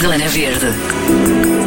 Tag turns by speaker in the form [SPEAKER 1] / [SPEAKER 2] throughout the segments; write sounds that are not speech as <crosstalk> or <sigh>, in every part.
[SPEAKER 1] Zona Verde.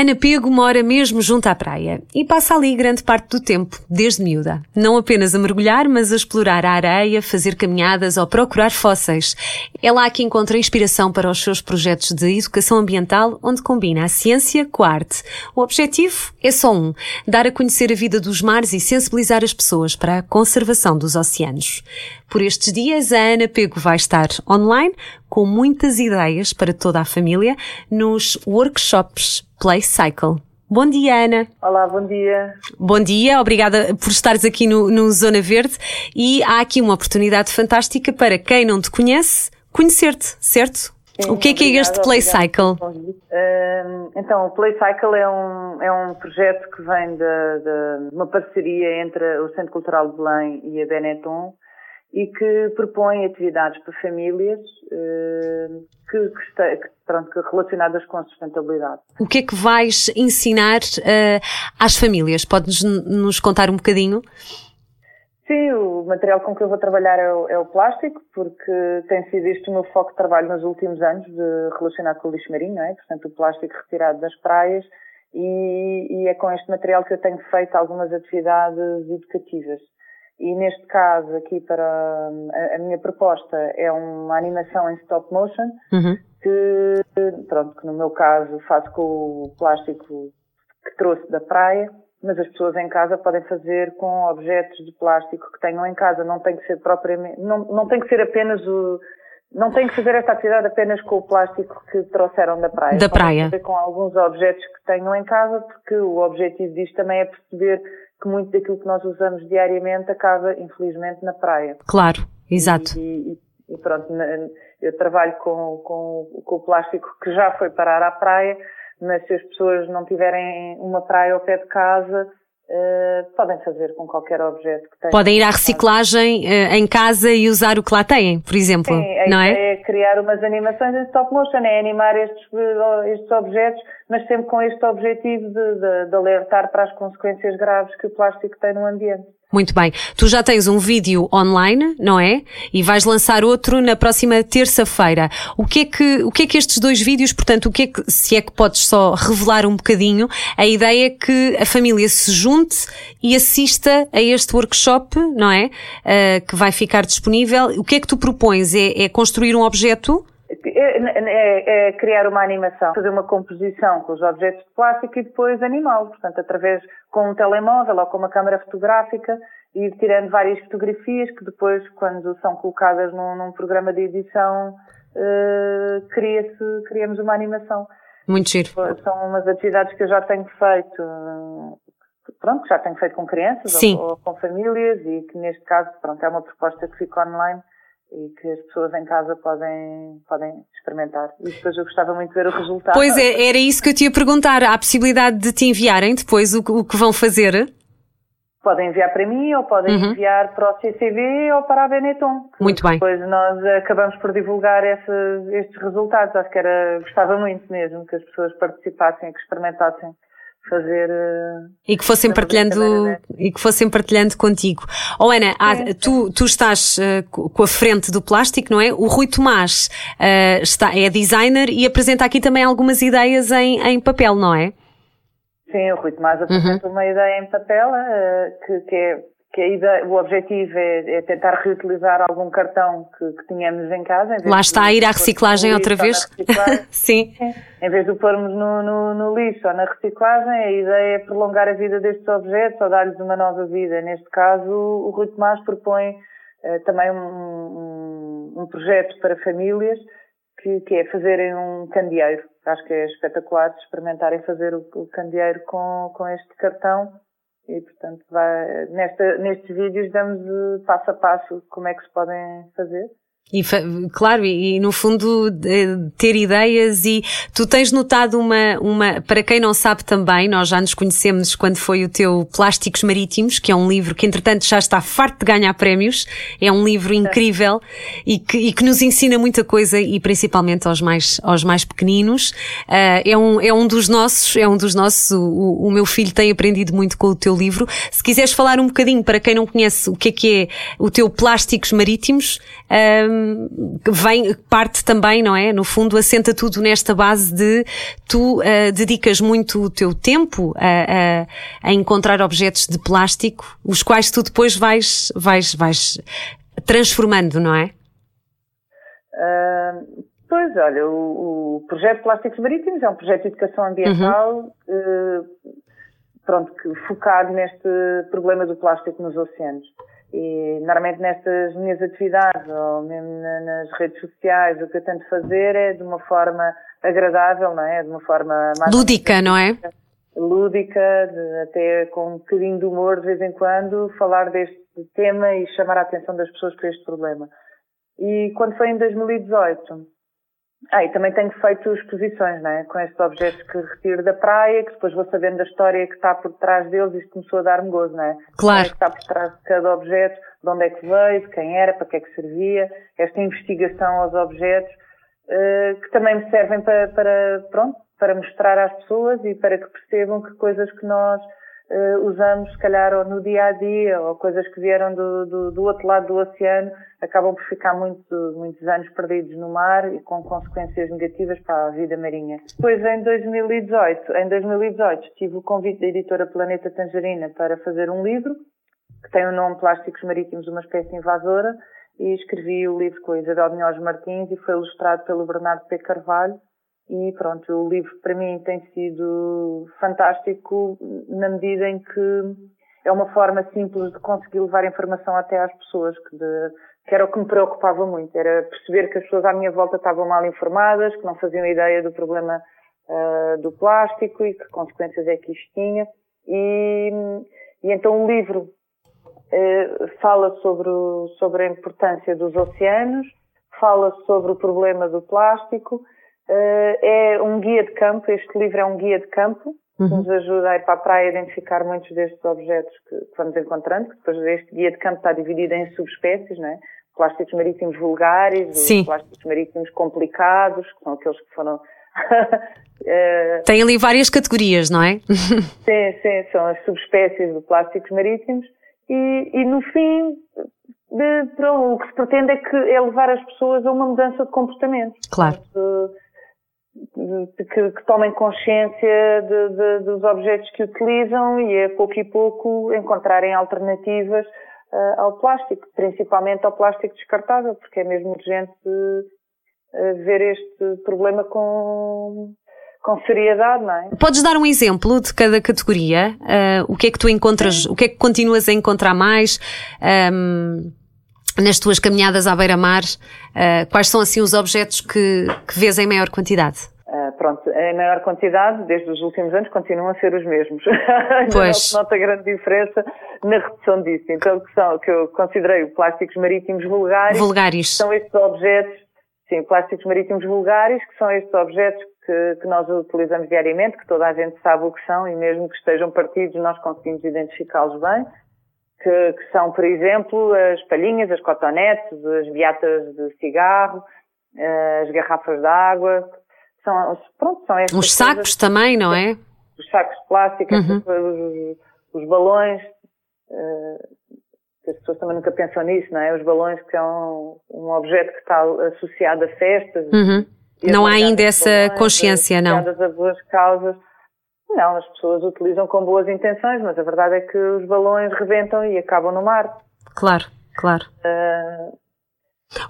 [SPEAKER 2] Ana Pego mora mesmo junto à praia e passa ali grande parte do tempo, desde miúda. Não apenas a mergulhar, mas a explorar a areia, fazer caminhadas ou procurar fósseis. É lá que encontra inspiração para os seus projetos de educação ambiental, onde combina a ciência com a arte. O objetivo é só um: dar a conhecer a vida dos mares e sensibilizar as pessoas para a conservação dos oceanos. Por estes dias, a Ana Pego vai estar online com muitas ideias para toda a família nos workshops Play Cycle. Bom dia, Ana.
[SPEAKER 3] Olá, bom dia.
[SPEAKER 2] Bom dia, obrigada por estares aqui no, no, Zona Verde. E há aqui uma oportunidade fantástica para quem não te conhece, conhecer-te, certo? Sim, o que é que é este Play Cycle?
[SPEAKER 3] Uh, então, o Play Cycle é um, é um projeto que vem de, de uma parceria entre o Centro Cultural de Belém e a Benetton e que propõe atividades para famílias uh, que, que, está, que, pronto, que relacionadas com a sustentabilidade.
[SPEAKER 2] O que é que vais ensinar uh, às famílias? Podes nos contar um bocadinho?
[SPEAKER 3] Sim, o material com que eu vou trabalhar é o, é o, plástico, porque tem sido este o meu foco de trabalho nos últimos anos, de, relacionado com o lixo marinho, não é? portanto o plástico retirado das praias, e, e é com este material que eu tenho feito algumas atividades educativas. E neste caso, aqui para a, a minha proposta é uma animação em stop motion, uhum. que, pronto, que no meu caso faço com o plástico que trouxe da praia, mas as pessoas em casa podem fazer com objetos de plástico que tenham em casa. Não tem que ser propriamente, não, não tem que ser apenas o, não tem que fazer esta atividade apenas com o plástico que trouxeram da praia.
[SPEAKER 2] Da praia.
[SPEAKER 3] Fazer com alguns objetos que tenham em casa, porque o objetivo disto também é perceber que muito daquilo que nós usamos diariamente acaba, infelizmente, na praia.
[SPEAKER 2] Claro, exato.
[SPEAKER 3] E, e, e pronto, eu trabalho com, com, com o plástico que já foi parar à praia, mas se as pessoas não tiverem uma praia ao pé de casa, Uh, podem fazer com qualquer objeto que tenham.
[SPEAKER 2] Podem ir à reciclagem uh, em casa e usar o que lá têm, por exemplo.
[SPEAKER 3] Sim,
[SPEAKER 2] não
[SPEAKER 3] é? é criar umas animações em stop motion, é animar estes, estes objetos, mas sempre com este objetivo de, de, de alertar para as consequências graves que o plástico tem no ambiente.
[SPEAKER 2] Muito bem. Tu já tens um vídeo online, não é? E vais lançar outro na próxima terça-feira. O que é que, o que é que estes dois vídeos, portanto, o que é que, se é que podes só revelar um bocadinho, a ideia é que a família se junte e assista a este workshop, não é? Uh, que vai ficar disponível. O que é que tu propões? É, é construir um objeto?
[SPEAKER 3] É, é, é, criar uma animação, fazer uma composição com os objetos de plástico e depois animá-lo, portanto, através com um telemóvel ou com uma câmara fotográfica e tirando várias fotografias que depois, quando são colocadas num, num programa de edição, uh, cria-se, criamos uma animação.
[SPEAKER 2] Muito giro.
[SPEAKER 3] São umas atividades que eu já tenho feito, pronto, que já tenho feito com crianças ou, ou, com famílias e que neste caso, pronto, é uma proposta que fica online e que as pessoas em casa podem, podem experimentar. E depois eu gostava muito de ver o resultado.
[SPEAKER 2] Pois é, era isso que eu te ia perguntar. Há a possibilidade de te enviarem depois o, o que vão fazer?
[SPEAKER 3] Podem enviar para mim ou podem uhum. enviar para o CCV ou para a Benetton.
[SPEAKER 2] Muito bem.
[SPEAKER 3] Depois nós acabamos por divulgar esses, estes resultados. Acho que era, gostava muito mesmo que as pessoas participassem, que experimentassem fazer
[SPEAKER 2] eh, e que fossem partilhando e que fossem partilhando contigo. Oh Ana, há, tu, tu estás uh, com a frente do plástico, não é? O Rui Tomás uh, está, é designer e apresenta aqui também algumas ideias em, em papel, não é?
[SPEAKER 3] Sim, o Rui Tomás apresenta uhum. uma ideia em papel uh, que, que é que a ideia, o objetivo é, é, tentar reutilizar algum cartão que, que tínhamos em casa. Em
[SPEAKER 2] Lá está a ir à reciclagem outra vez? <laughs>
[SPEAKER 3] Sim. Em vez de o pormos no, no, no, lixo ou na reciclagem, a ideia é prolongar a vida destes objetos ou dar-lhes uma nova vida. Neste caso, o Rui Tomás propõe uh, também um, um, um, projeto para famílias que, que, é fazerem um candeeiro. Acho que é espetacular experimentarem fazer o, o candeeiro com, com este cartão e, portanto, vai, nesta, nestes vídeos damos passo a passo como é que se podem fazer.
[SPEAKER 2] E, claro, e, e, no fundo ter ideias e tu tens notado uma, uma, para quem não sabe também, nós já nos conhecemos quando foi o teu Plásticos Marítimos, que é um livro que entretanto já está farto de ganhar prémios, é um livro incrível e que, e que nos ensina muita coisa e principalmente aos mais, aos mais pequeninos. Uh, é, um, é um dos nossos, é um dos nossos, o, o meu filho tem aprendido muito com o teu livro. Se quiseres falar um bocadinho para quem não conhece o que é que é o teu Plásticos Marítimos, uh, vem, parte também, não é? No fundo, assenta tudo nesta base de tu uh, dedicas muito o teu tempo a, a, a, encontrar objetos de plástico, os quais tu depois vais, vais, vais transformando, não é?
[SPEAKER 3] Uh, pois, olha, o, o, projeto Plásticos Marítimos é um projeto de educação ambiental uhum. uh, pronto, que, focado neste problema do plástico nos oceanos. E normalmente nestas minhas atividades ou mesmo nas redes sociais o que eu tento fazer é de uma forma agradável, não é? De uma forma
[SPEAKER 2] mais lúdica, não é?
[SPEAKER 3] Lúdica, de, até com um bocadinho de humor de vez em quando, falar deste tema e chamar a atenção das pessoas para este problema. E quando foi em 2018, ah, e também tenho feito exposições, não é? Com estes objetos que retiro da praia, que depois vou sabendo da história que está por trás deles e isto começou a dar-me gozo, não é?
[SPEAKER 2] Claro.
[SPEAKER 3] O que está por trás de cada objeto, de onde é que veio, de quem era, para que é que servia, esta investigação aos objetos, uh, que também me servem para, para, pronto, para mostrar às pessoas e para que percebam que coisas que nós uh, usamos, se calhar, ou no dia a dia, ou coisas que vieram do, do, do, outro lado do oceano, acabam por ficar muito, muitos anos perdidos no mar e com consequências negativas para a vida marinha. Depois, em 2018, em 2018 tive o convite da editora Planeta Tangerina para fazer um livro que tem o nome Plásticos Marítimos, uma espécie invasora, e escrevi o livro com a Isabel Minhoz Martins e foi ilustrado pelo Bernardo P. Carvalho e pronto, o livro para mim tem sido fantástico na medida em que é uma forma simples de conseguir levar informação até às pessoas, que, de, que era o que me preocupava muito, era perceber que as pessoas à minha volta estavam mal informadas, que não faziam ideia do problema uh, do plástico e que consequências é que isto tinha. E, e então o livro uh, fala sobre, o, sobre a importância dos oceanos, fala sobre o problema do plástico, é um guia de campo, este livro é um guia de campo, que uhum. nos ajuda a ir para a praia a identificar muitos destes objetos que, que, vamos encontrando, que depois este guia de campo está dividido em subespécies, não é? Plásticos marítimos vulgares,
[SPEAKER 2] Sim.
[SPEAKER 3] plásticos marítimos complicados, que são aqueles que foram...
[SPEAKER 2] uh, <laughs> Tem ali várias categorias, não é? <laughs>
[SPEAKER 3] sim, sim, são as subespécies de plásticos marítimos e, e no fim de, o que se pretende é, que, é levar as pessoas a uma mudança de comportamento.
[SPEAKER 2] Claro.
[SPEAKER 3] Portanto, que, que, tomem consciência de, de, dos objetos que utilizam e a pouco e pouco encontrarem alternativas uh, ao plástico, principalmente ao plástico descartável, porque é mesmo urgente uh, ver este problema com, com seriedade, não é?
[SPEAKER 2] Podes dar um exemplo de cada categoria? Uh, o que é que tu encontras, Sim. o que é que continuas a encontrar mais? Um, nas tuas caminhadas à beira-mar, uh, quais são assim os objetos que, que vês em maior quantidade?
[SPEAKER 3] Uh, pronto, em maior quantidade, desde os últimos anos, continuam a ser os mesmos. <laughs>
[SPEAKER 2] Pois.
[SPEAKER 3] Nota grande diferença na redução disso. Então, que são, que eu considerei plásticos marítimos vulgares.
[SPEAKER 2] Vulgares.
[SPEAKER 3] São estes objetos, sim, plásticos marítimos vulgares, que são estes objetos que, que nós utilizamos diariamente, que toda a gente sabe o que são e mesmo que estejam partidos, nós conseguimos identificá-los bem que, que, são, por exemplo, as palhinhas, as cotonetes, as beatas de cigarro, eh, as garrafas de água, são, pronto, são estas
[SPEAKER 2] Os sacos coisas, também, não é?
[SPEAKER 3] Os sacos de plástico, uhum. os, os, balões, uh, as pessoas também nunca pensam nisso, não é? Os balões que são um objeto que está associado a festas.
[SPEAKER 2] Uhum. Não há ainda essa balões, consciência, não.
[SPEAKER 3] A boas causas. Não, as pessoas utilizam com boas intenções, mas a verdade é que os balões rebentam e acabam no mar.
[SPEAKER 2] Claro, claro. Uh,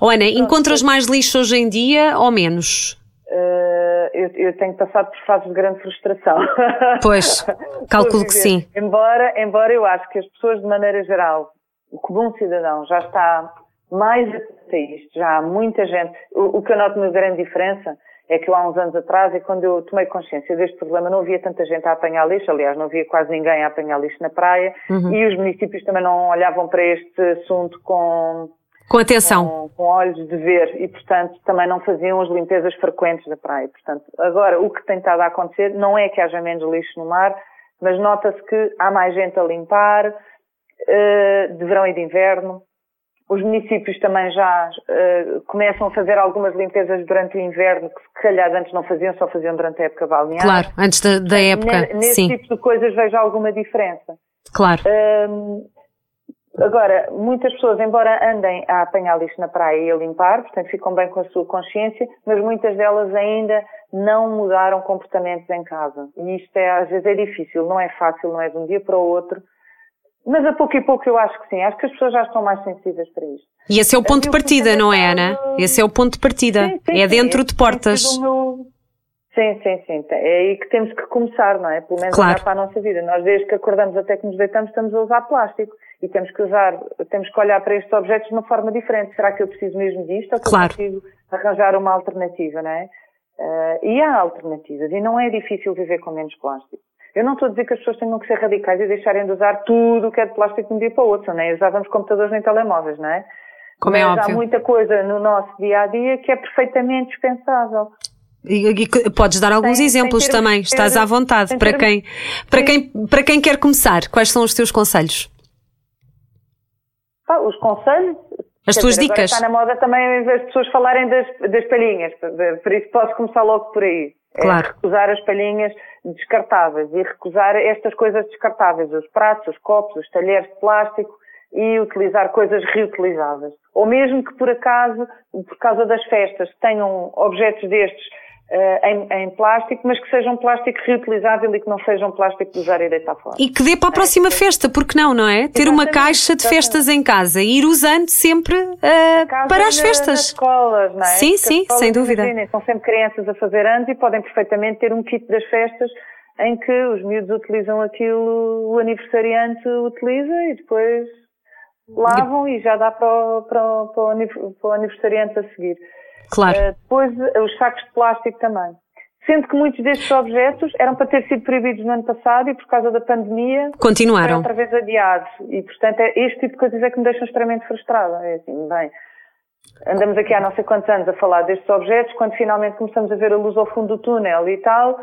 [SPEAKER 2] oh, Ana, encontras mais lixo hoje em dia ou menos?
[SPEAKER 3] Uh, eu, eu, tenho passado por fases de grande frustração. <laughs>
[SPEAKER 2] Pois, calculo que sim.
[SPEAKER 3] Embora, embora eu acho que as pessoas, de maneira geral, o comum cidadão já está mais atento a isto, já há muita gente. O, o que eu noto uma grande diferença é que eu há uns anos atrás, e quando eu tomei consciência deste problema, não havia tanta gente a apanhar lixo, aliás, não havia quase ninguém a apanhar lixo na praia, uhum. e os municípios também não olhavam para este assunto com,
[SPEAKER 2] com atenção.
[SPEAKER 3] Com, com, olhos de ver, e portanto também não faziam as limpezas frequentes da praia. Portanto, agora o que tem estado a acontecer não é que haja menos lixo no mar, mas nota-se que há mais gente a limpar, uh, de verão e de inverno, os municípios também já uh, começam a fazer algumas limpezas durante o inverno, que se calhar antes não faziam, só faziam durante a época balnear.
[SPEAKER 2] Claro, antes da, da época.
[SPEAKER 3] Nesse
[SPEAKER 2] sim.
[SPEAKER 3] tipo de coisas vejo alguma diferença.
[SPEAKER 2] Claro.
[SPEAKER 3] Um, Agora, muitas pessoas, embora andem a apanhar lixo na praia e a limpar, portanto ficam bem com a sua consciência, mas muitas delas ainda não mudaram comportamentos em casa. E isto é, às vezes é difícil, não é fácil, não é de um dia para o outro. Mas a pouco e pouco eu acho que sim. Acho que as pessoas já estão mais sensíveis para isto.
[SPEAKER 2] E esse é o ponto de partida, não é, Ana? Esse é o ponto de partida. Sim, sim, é dentro sim. de portas.
[SPEAKER 3] Sim, sim, sim. É aí que temos que começar, não é? Pelo menos claro. para a nossa vida. Nós, desde que acordamos até que nos deitamos, estamos a usar plástico. E temos que usar, temos que olhar para estes objetos de uma forma diferente. Será que eu preciso mesmo disto ou que claro. eu preciso arranjar uma alternativa, não é? Uh, e há alternativas. E não é difícil viver com menos plástico. Eu não estou a dizer que as pessoas tenham que ser radicais e deixarem de usar tudo o que é de plástico de um dia para o outro, não é? Usávamos computadores nem telemóveis, não é?
[SPEAKER 2] Como é
[SPEAKER 3] Mas
[SPEAKER 2] óbvio.
[SPEAKER 3] há muita coisa no nosso dia a dia que é perfeitamente dispensável.
[SPEAKER 2] E, e, podes dar alguns sem, exemplos sem também, estás à vontade para quem, para quem para quem quer começar. Quais são os teus conselhos?
[SPEAKER 3] Ah, os conselhos.
[SPEAKER 2] As tuas dizer, dicas.
[SPEAKER 3] Está na moda também as pessoas falarem das, das palhinhas, por isso posso começar logo por aí.
[SPEAKER 2] É claro.
[SPEAKER 3] É recusar as palhinhas descartáveis e recusar estas coisas descartáveis, os pratos, os copos, os talheres de plástico e utilizar coisas reutilizáveis. Ou mesmo que por acaso, por causa das festas, tenham objetos destes em, em, plástico, mas que sejam plástico reutilizável e que não sejam plástico de usar e deitar fora.
[SPEAKER 2] E que dê para a próxima é. festa, porque não, não é? Ter uma caixa de festas em casa e ir usando sempre uh, para as festas. Nas
[SPEAKER 3] escolas, não é?
[SPEAKER 2] Sim, sim, sem dúvida.
[SPEAKER 3] Imaginem, são sempre crianças a fazer anos e podem perfeitamente ter um kit das festas em que os miúdos utilizam aquilo, o aniversariante utiliza e depois lavam e, e já dá para o, para, o, para o aniversariante a seguir.
[SPEAKER 2] Claro. Uh,
[SPEAKER 3] depois, uh, os sacos de plástico também. Sendo que muitos destes objetos eram para ter sido proibidos no ano passado e por causa da pandemia
[SPEAKER 2] continuaram
[SPEAKER 3] outra vez adiados. E portanto, é, este tipo de coisas é que me deixam extremamente frustrada. É assim, bem, andamos aqui há não sei quantos anos a falar destes objetos, quando finalmente começamos a ver a luz ao fundo do túnel e tal,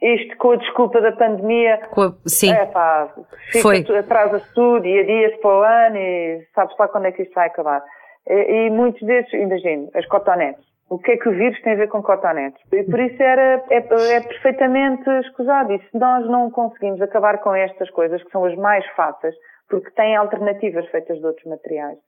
[SPEAKER 3] isto com a desculpa da pandemia,
[SPEAKER 2] a, sim.
[SPEAKER 3] É, pá, atrasa-se tudo e adia-se para o ano e sabes lá quando é que isto vai acabar. E, muitos desses, imagino, as cotonetes. O que é que o vírus tem a ver com cotonetes? E por isso era, é, é perfeitamente escusado. E se nós não conseguimos acabar com estas coisas, que são as mais fáceis, porque têm alternativas feitas de outros materiais,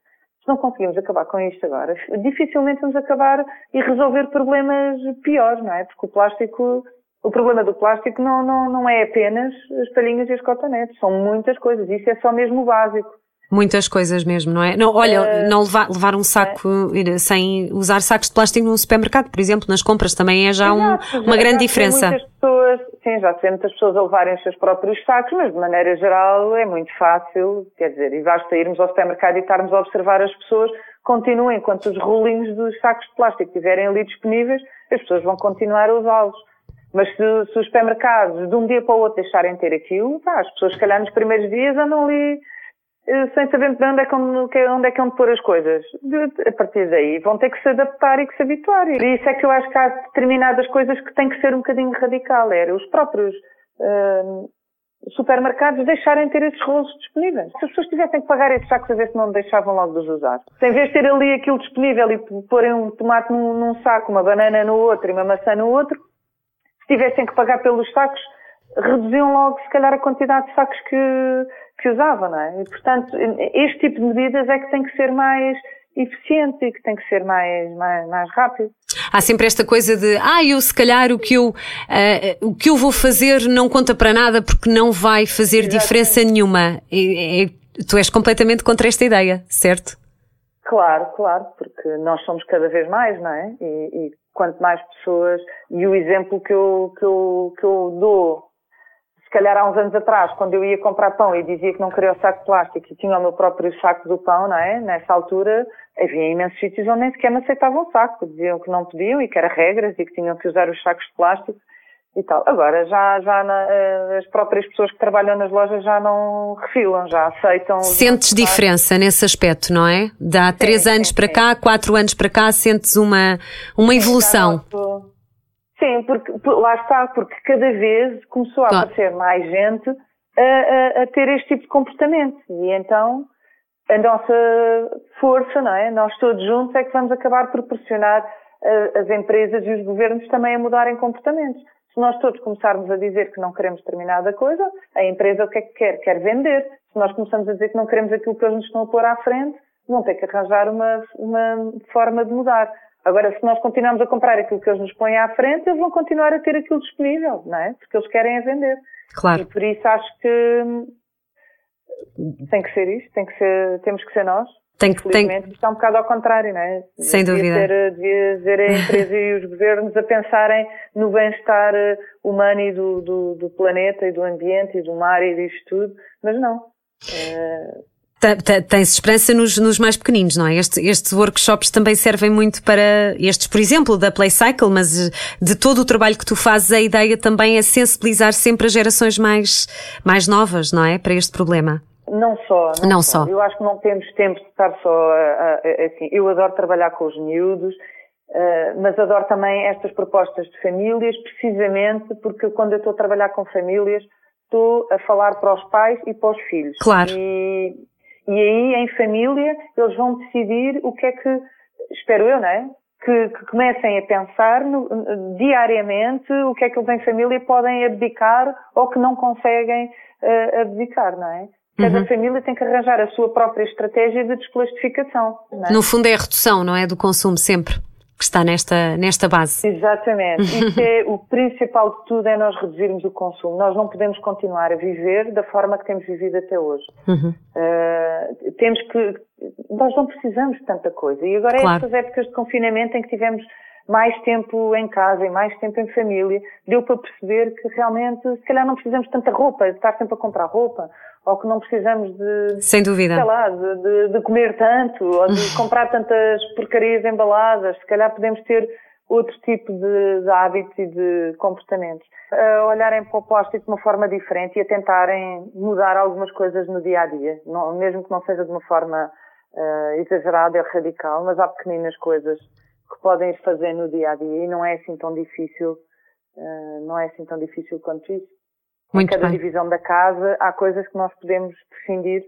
[SPEAKER 3] se não conseguimos acabar com isto agora, dificilmente vamos acabar e resolver problemas piores, não é? Porque o plástico, o problema do plástico não, não, não é apenas as palhinhas e as cotonetes, são muitas coisas. Isso é só mesmo o básico.
[SPEAKER 2] Muitas coisas mesmo, não é? Não, olha, uh, não levar, levar um saco é. sem usar sacos de plástico num supermercado, por exemplo, nas compras também é já um, uma já, grande diferença.
[SPEAKER 3] Muitas pessoas, sim, já se muitas pessoas a levarem os seus próprios sacos, mas de maneira geral é muito fácil, quer dizer, e basta irmos ao supermercado e estarmos a observar as pessoas, continuem, enquanto os rolinhos dos sacos de plástico estiverem ali disponíveis, as pessoas vão continuar a usá-los. Mas se, se, os supermercados de um dia para o outro deixarem de ter aquilo, pá, as pessoas, se calhar, nos primeiros dias andam ali sem saber onde é, que, onde é que vão pôr as coisas. A partir daí vão ter que se adaptar e que se habituar. E isso é que eu acho que há determinadas coisas que têm que ser um bocadinho radical. Era os próprios uh, supermercados deixarem ter esses rolos disponíveis. Se as pessoas tivessem que pagar esses sacos a ver se não deixavam logo de os usar. Se em vez de ter ali aquilo disponível e porem um tomate num, num saco, uma banana no outro e uma maçã no outro, se tivessem que pagar pelos sacos, reduziam logo se calhar a quantidade de sacos que que usava, não é? E, portanto, este tipo de medidas é que tem que ser mais eficiente e que tem que ser mais, mais, mais rápido.
[SPEAKER 2] Há sempre esta coisa de, ah, eu se calhar o que eu, uh, o que eu vou fazer não conta para nada porque não vai fazer Exatamente. diferença nenhuma. E, e, tu és completamente contra esta ideia, certo?
[SPEAKER 3] Claro, claro, porque nós somos cada vez mais, não é? E, e quanto mais pessoas, e o exemplo que eu, que eu, que eu dou se calhar há uns anos atrás, quando eu ia comprar pão e dizia que não queria o saco de plástico e tinha o meu próprio saco do pão, não é? Nessa altura, havia imensos sítios onde nem sequer me aceitavam o saco. Diziam que não podiam e que eram regras e que tinham que usar os sacos de plástico e tal. Agora, já, já na, eh, as próprias pessoas que trabalham nas lojas já não refilam, já aceitam.
[SPEAKER 2] Sentes diferença nesse aspecto, não é? De há três sim, anos sim, para cá, quatro anos para cá, sentes uma, uma evolução.
[SPEAKER 3] Sim, porque lá está, porque cada vez começou a aparecer mais gente a, a, a, ter este tipo de comportamento. E então a nossa força, não é? Nós todos juntos é que vamos acabar por pressionar a, as empresas e os governos também a mudarem comportamentos. Se nós todos começarmos a dizer que não queremos determinada coisa, a empresa o que é que quer? Quer vender. Se Se nós começamos a dizer que não queremos aquilo que eles nos estão a pôr à frente, vão ter que arranjar uma, uma forma de mudar. Agora, se nós continuarmos a comprar aquilo que eles nos põem à frente, eles vão continuar a ter aquilo disponível, não é? Porque eles querem a vender.
[SPEAKER 2] Claro.
[SPEAKER 3] E por isso acho que tem que ser isto, tem que ser, temos que ser nós.
[SPEAKER 2] Tem que, tem...
[SPEAKER 3] está um bocado ao contrário, não é?
[SPEAKER 2] Sem devia dúvida.
[SPEAKER 3] Ter, devia ser a <laughs> empresa e os governos a pensarem no bem-estar eh, humano e do, do, do, planeta e do ambiente e do mar e disto tudo, mas não. Uh...
[SPEAKER 2] Tem-se esperança nos, nos, mais pequeninos, não é? Este, estes workshops também servem muito para estes, por exemplo, da Playcycle, mas eh, de todo o trabalho que tu fazes, a ideia também é sensibilizar sempre as gerações mais, mais novas, não é? Para este problema.
[SPEAKER 3] Não só.
[SPEAKER 2] Não, não só.
[SPEAKER 3] Eu acho que não temos tempo de estar só assim. Eu adoro trabalhar com os miúdos, uh, mas adoro também estas propostas de famílias, precisamente porque quando eu estou a trabalhar com famílias, estou a falar para os pais e para os filhos.
[SPEAKER 2] Claro.
[SPEAKER 3] E, e aí, em família, eles vão decidir o que é que, espero eu, não é? Que, que comecem a pensar no, diariamente o que é que eles em família podem abdicar ou que não conseguem uh, abdicar, não é? Cada uhum. família tem que arranjar a sua própria estratégia de desplastificação.
[SPEAKER 2] É? No fundo é a redução, não é? Do consumo sempre que está nesta, nesta base.
[SPEAKER 3] Exatamente. <laughs> Isso é o principal de tudo é nós reduzirmos o consumo. Nós não podemos continuar a viver da forma que temos vivido até hoje. Uhum. Uh, temos que. Nós não precisamos de tanta coisa. E agora é claro. estas épocas de confinamento em que tivemos mais tempo em casa e mais tempo em família, deu para perceber que realmente, se calhar não precisamos de tanta roupa, de estar sempre a comprar roupa ou que não precisamos de,
[SPEAKER 2] Sem dúvida.
[SPEAKER 3] sei lá, de, de, de comer tanto, ou de <laughs> comprar tantas porcarias embaladas, se calhar podemos ter outro tipo de, de hábitos e de comportamentos. A olharem para o plástico de uma forma diferente e a tentarem mudar algumas coisas no dia a dia, não, mesmo que não seja de uma forma uh, exagerada e radical, mas há pequeninas coisas que podem fazer no dia a dia e não é assim tão difícil, uh, não é assim tão difícil quanto isso.
[SPEAKER 2] Muito
[SPEAKER 3] em cada
[SPEAKER 2] bem.
[SPEAKER 3] divisão da casa há coisas que nós podemos prescindir.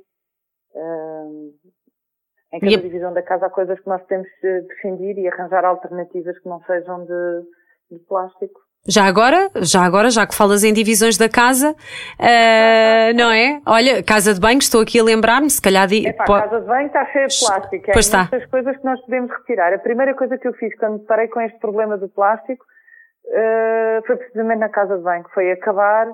[SPEAKER 3] Uh, em cada divisão da casa há coisas que nós podemos eh, prescindir e arranjar alternativas que não sejam de, de plástico.
[SPEAKER 2] Já agora, já agora, já que falas em divisões da casa, uh, não é? Olha, casa de banho, estou aqui a lembrar-me, se calhar...
[SPEAKER 3] Di... Epá, a casa de banho está cheia de plástico.
[SPEAKER 2] Pois está.
[SPEAKER 3] muitas coisas que nós podemos retirar. A primeira coisa que eu fiz quando parei com este problema do plástico uh, foi precisamente na casa de banho, que foi acabar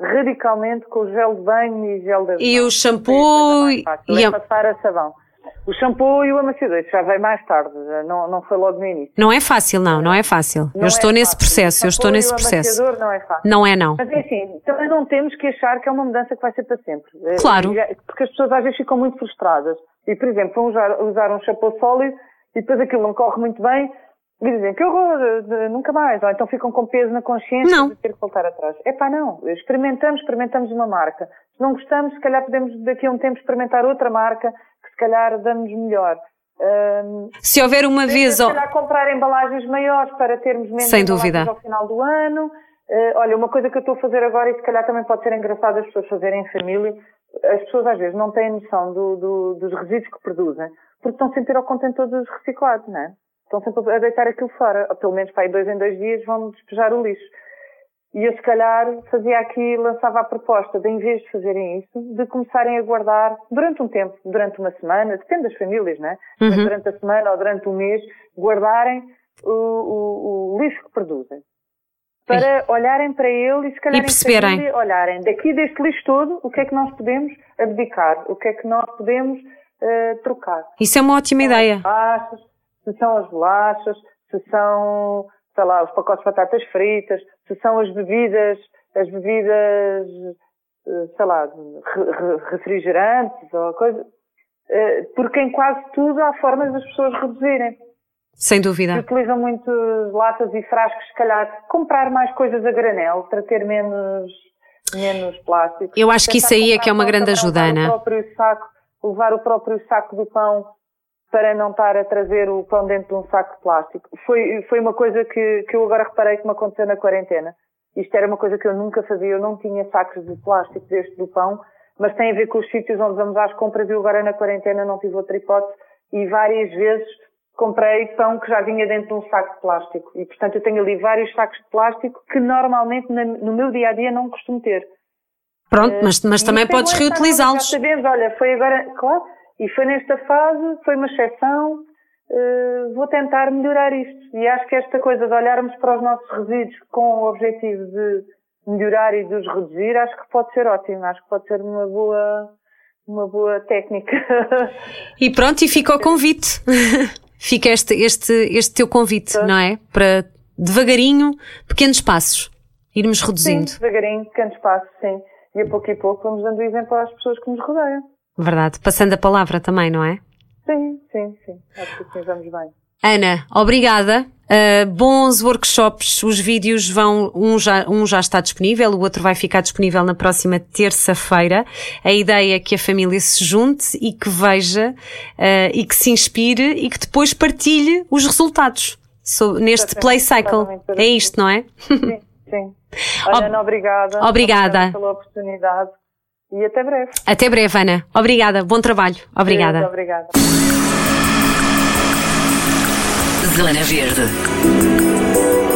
[SPEAKER 3] radicalmente com o gel de banho e gel de
[SPEAKER 2] E o shampoo
[SPEAKER 3] e a... passar a sabão. O shampoo e o amaciador, isso já veio mais tarde, não, não foi logo no início.
[SPEAKER 2] Não é fácil, não, não é fácil. Não eu estou é nesse fácil. processo, eu estou nesse processo.
[SPEAKER 3] O não é fácil.
[SPEAKER 2] Não é, não.
[SPEAKER 3] Mas é assim, também não temos que achar que é uma mudança que vai ser para sempre.
[SPEAKER 2] Eh, claro.
[SPEAKER 3] Porque as pessoas às vezes ficam muito frustradas. E, por exemplo, vão usar, usar um shampoo sólido e depois aquilo não corre muito bem e dizem que horror, nunca mais. Ou então ficam com peso na consciência
[SPEAKER 2] não.
[SPEAKER 3] de ter que voltar atrás. É pá, não. Experimentamos, experimentamos uma marca. Se não gostamos, se calhar podemos daqui a um tempo experimentar outra marca que se calhar damos melhor.
[SPEAKER 2] Um, se houver uma vez...
[SPEAKER 3] Se calhar comprar embalagens maiores para termos menos
[SPEAKER 2] Sem dúvida.
[SPEAKER 3] ao final do ano. Uh, olha, uma coisa que eu estou a fazer agora e se calhar também pode ser engraçado as pessoas fazerem em família, as pessoas às vezes não têm noção do, do, dos resíduos que produzem, porque estão sempre ao contentor dos reciclados, não é? Estão sempre a deitar aquilo fora. Ou pelo menos para aí dois em dois dias vão despejar o lixo. E eu, se calhar, fazia aqui, lançava a proposta de, em vez de fazerem isso, de começarem a guardar durante um tempo, durante uma semana, depende das famílias, não é? Uhum. Mas durante a semana ou durante um mês, guardarem o, o, o lixo que produzem. Para Sim. olharem para ele e, se calhar,
[SPEAKER 2] e perceberem.
[SPEAKER 3] Família, olharem daqui deste lixo todo, o que é que nós podemos abdicar, o que é que nós podemos uh, trocar.
[SPEAKER 2] Isso é uma ótima ideia
[SPEAKER 3] se são as bolachas, se são, sei lá, os pacotes de batatas fritas, se são as bebidas, as bebidas, eh, sei lá, refrigerantes ou coisa. Eh, porque em quase tudo há formas das pessoas reduzirem.
[SPEAKER 2] Sem dúvida.
[SPEAKER 3] Se utilizam muito latas e frascos, se calhar comprar mais coisas a granel para ter menos, menos plástico.
[SPEAKER 2] Eu acho que isso aí é que é uma grande ajuda, Ana.
[SPEAKER 3] Levar o próprio saco do pão para não estar a trazer o pão dentro de um saco de plástico. Foi, foi uma coisa que, que eu agora reparei que me aconteceu na quarentena. Isto era uma coisa que eu nunca fazia, eu não tinha sacos de plástico deste do pão, mas tem a ver com os sítios onde vamos às compras e eu agora na quarentena não tive outra hipótese e várias vezes comprei pão que já vinha dentro de um saco de plástico. E portanto eu tenho ali vários sacos de plástico que normalmente no meu dia a dia não costumo ter.
[SPEAKER 2] Pronto, mas, mas
[SPEAKER 3] E
[SPEAKER 2] também
[SPEAKER 3] é
[SPEAKER 2] podes
[SPEAKER 3] bom,
[SPEAKER 2] reutilizá-los.
[SPEAKER 3] Já sabemos, olha, foi agora, claro, e foi nesta fase, foi uma exceção, eh, vou tentar melhorar isto. E acho que esta coisa de olharmos para os nossos resíduos com o objetivo de melhorar e de os reduzir, acho que pode ser ótimo, acho que pode ser uma boa, uma boa técnica. <laughs>
[SPEAKER 2] E pronto, e fica o convite. <laughs> fica este, este, este teu convite, não é? Para devagarinho, pequenos passos, irmos
[SPEAKER 3] sim,
[SPEAKER 2] reduzindo.
[SPEAKER 3] devagarinho, pequenos passos, sim. E a pouco e pouco vamos dando exemplo às pessoas que nos rodeiam.
[SPEAKER 2] Verdade. Passando a palavra também, não é?
[SPEAKER 3] Sim, sim, sim. Acho que assim vamos bem.
[SPEAKER 2] Ana, obrigada. Uh, bons workshops. Os vídeos vão, um já, um já está disponível, o outro vai ficar disponível na próxima terça-feira. A ideia é que a família se junte e que veja uh, e que se inspire e que depois partilhe os resultados so- neste play cycle. É isto, não é?
[SPEAKER 3] Sim, sim. <laughs> Olha, Ana, obrigada.
[SPEAKER 2] Obrigada.
[SPEAKER 3] pela oportunidade. E até breve.
[SPEAKER 2] Até breve, Ana. Obrigada. Bom trabalho. Obrigada.
[SPEAKER 3] Muito obrigada.
[SPEAKER 1] Zona Verde.